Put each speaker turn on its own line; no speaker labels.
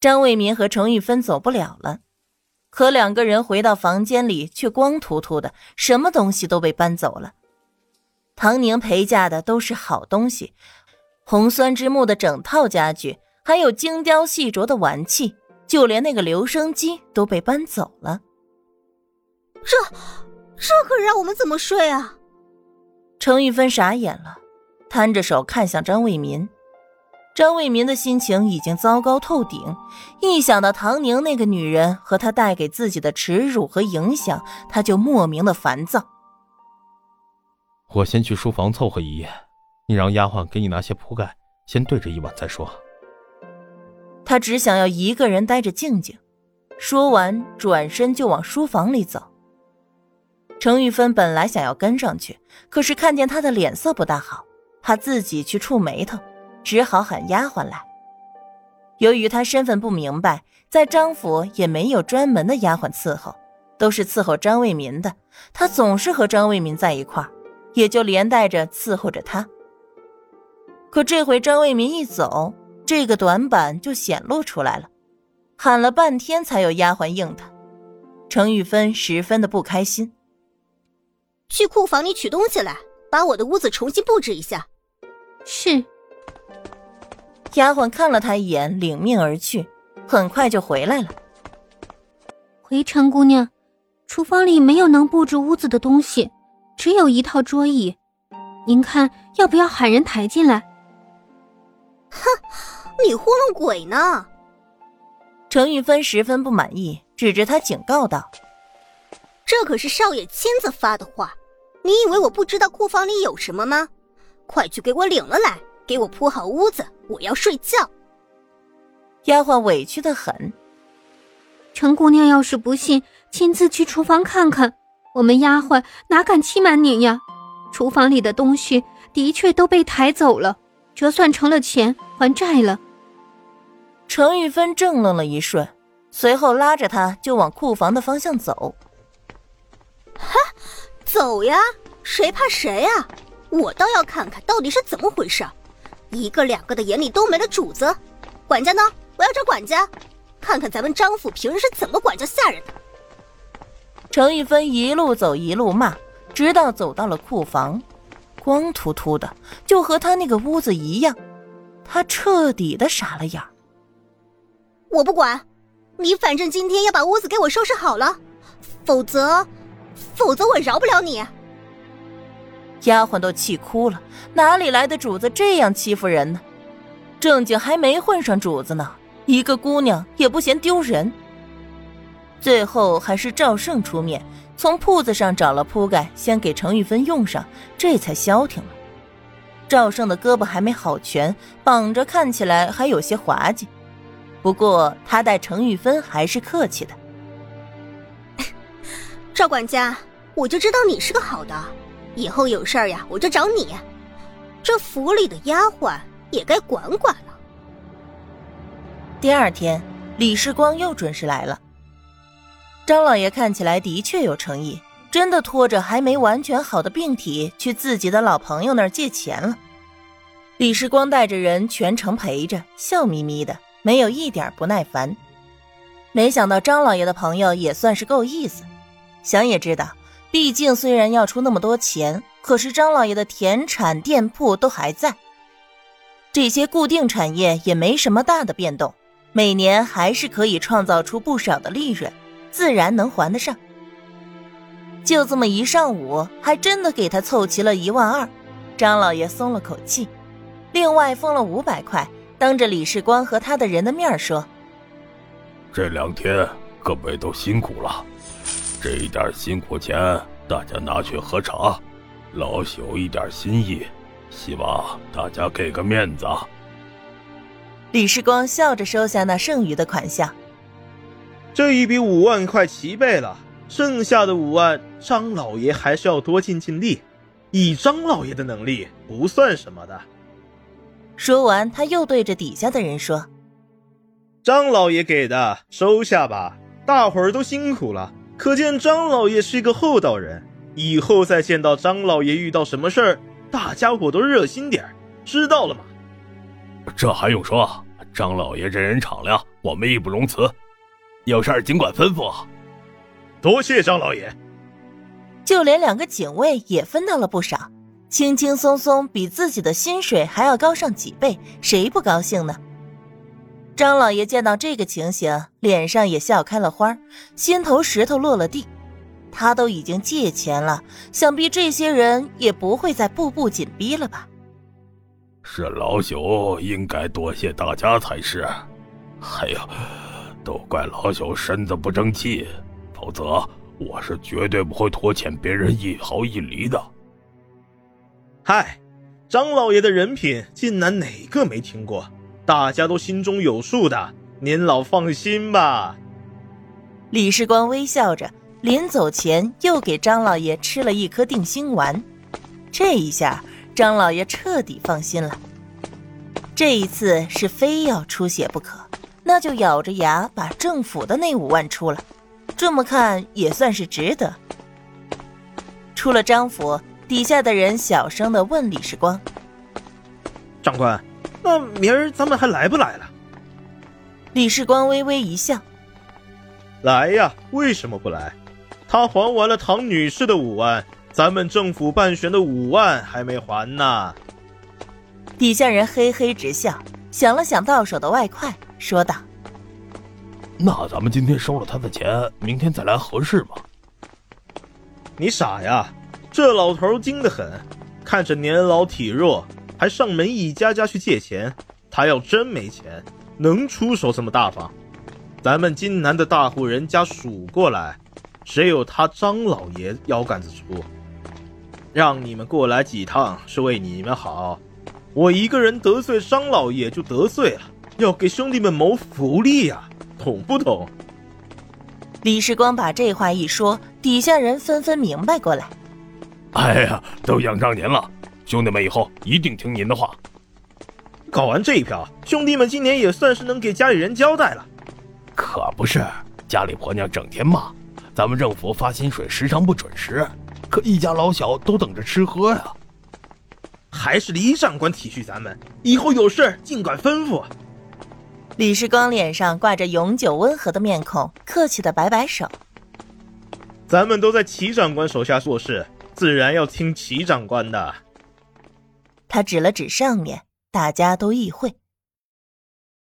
张卫民和程玉芬走不了了，可两个人回到房间里却光秃秃的，什么东西都被搬走了。唐宁陪嫁的都是好东西，红酸枝木的整套家具，还有精雕细琢的玩器，就连那个留声机都被搬走了。
这，这可让我们怎么睡啊？
程玉芬傻眼了，摊着手看向张卫民。张卫民的心情已经糟糕透顶，一想到唐宁那个女人和她带给自己的耻辱和影响，他就莫名的烦躁。
我先去书房凑合一夜，你让丫鬟给你拿些铺盖，先对着一晚再说。
他只想要一个人待着静静。说完，转身就往书房里走。程玉芬本来想要跟上去，可是看见他的脸色不大好，怕自己去触眉头，只好喊丫鬟来。由于他身份不明白，在张府也没有专门的丫鬟伺候，都是伺候张卫民的。他总是和张卫民在一块儿，也就连带着伺候着他。可这回张卫民一走，这个短板就显露出来了，喊了半天才有丫鬟应他。程玉芬十分的不开心。
去库房里取东西来，把我的屋子重新布置一下。
是。
丫鬟看了他一眼，领命而去，很快就回来了。
回程姑娘，厨房里没有能布置屋子的东西，只有一套桌椅，您看要不要喊人抬进来？
哼，你糊弄鬼呢！
程玉芬十分不满意，指着他警告道：“
这可是少爷亲自发的话。”你以为我不知道库房里有什么吗？快去给我领了来，给我铺好屋子，我要睡觉。
丫鬟委屈的很。
程姑娘要是不信，亲自去厨房看看。我们丫鬟哪敢欺瞒你呀？厨房里的东西的确都被抬走了，折算成了钱，还债了。
程玉芬怔愣了一瞬，随后拉着他就往库房的方向走。
哈。走呀，谁怕谁呀！我倒要看看到底是怎么回事，一个两个的眼里都没了主子。管家呢？我要找管家，看看咱们张府平时是怎么管教下人的。
程玉芬一路走一路骂，直到走到了库房，光秃秃的，就和他那个屋子一样。他彻底的傻了眼。
我不管，你反正今天要把屋子给我收拾好了，否则。否则我饶不了你！
丫鬟都气哭了，哪里来的主子这样欺负人呢？正经还没混上主子呢，一个姑娘也不嫌丢人。最后还是赵胜出面，从铺子上找了铺盖，先给程玉芬用上，这才消停了。赵胜的胳膊还没好全，绑着看起来还有些滑稽，不过他待程玉芬还是客气的。
赵管家，我就知道你是个好的，以后有事儿呀，我就找你。这府里的丫鬟也该管管了。
第二天，李世光又准时来了。张老爷看起来的确有诚意，真的拖着还没完全好的病体去自己的老朋友那儿借钱了。李世光带着人全程陪着，笑眯眯的，没有一点不耐烦。没想到张老爷的朋友也算是够意思。想也知道，毕竟虽然要出那么多钱，可是张老爷的田产店铺都还在，这些固定产业也没什么大的变动，每年还是可以创造出不少的利润，自然能还得上。就这么一上午，还真的给他凑齐了一万二，张老爷松了口气，另外封了五百块，当着李世光和他的人的面说：“
这两天各位都辛苦了。”这一点辛苦钱，大家拿去喝茶，老朽一点心意，希望大家给个面子。
李世光笑着收下那剩余的款项，
这一笔五万块齐备了，剩下的五万，张老爷还是要多尽尽力。以张老爷的能力，不算什么的。
说完，他又对着底下的人说：“
张老爷给的，收下吧，大伙儿都辛苦了。”可见张老爷是一个厚道人，以后再见到张老爷遇到什么事儿，大家伙都热心点知道了吗？
这还用说？张老爷这人敞亮，我们义不容辞。有事儿尽管吩咐。
多谢张老爷。
就连两个警卫也分到了不少，轻轻松松比自己的薪水还要高上几倍，谁不高兴呢？张老爷见到这个情形，脸上也笑开了花，心头石头落了地。他都已经借钱了，想必这些人也不会再步步紧逼了吧？
是老朽应该多谢大家才是。还有，都怪老朽身子不争气，否则我是绝对不会拖欠别人一毫一厘的。
嗨，张老爷的人品，晋南哪个没听过？大家都心中有数的，您老放心吧。
李世光微笑着，临走前又给张老爷吃了一颗定心丸。这一下，张老爷彻底放心了。这一次是非要出血不可，那就咬着牙把政府的那五万出了。这么看也算是值得。出了张府，底下的人小声的问李世光：“
长官。”那明儿咱们还来不来了？
李世光微微一笑：“
来呀，为什么不来？他还完了唐女士的五万，咱们政府办悬的五万还没还呢。”
底下人嘿嘿直笑，想了想到手的外快，说道：“
那咱们今天收了他的钱，明天再来合适吗？”
你傻呀！这老头精得很，看着年老体弱。还上门一家家去借钱，他要真没钱，能出手这么大方？咱们金南的大户人家数过来，只有他张老爷腰杆子粗。让你们过来几趟是为你们好，我一个人得罪张老爷就得罪了，要给兄弟们谋福利呀，懂不懂？
李世光把这话一说，底下人纷纷明白过来。
哎呀，都仰仗您了。兄弟们，以后一定听您的话。
搞完这一票，兄弟们今年也算是能给家里人交代了。
可不是，家里婆娘整天骂，咱们政府发薪水时常不准时，可一家老小都等着吃喝呀。
还是李长官体恤咱们，以后有事尽管吩咐。
李世光脸上挂着永久温和的面孔，客气的摆摆手。
咱们都在齐长官手下做事，自然要听齐长官的。
他指了指上面，大家都意会。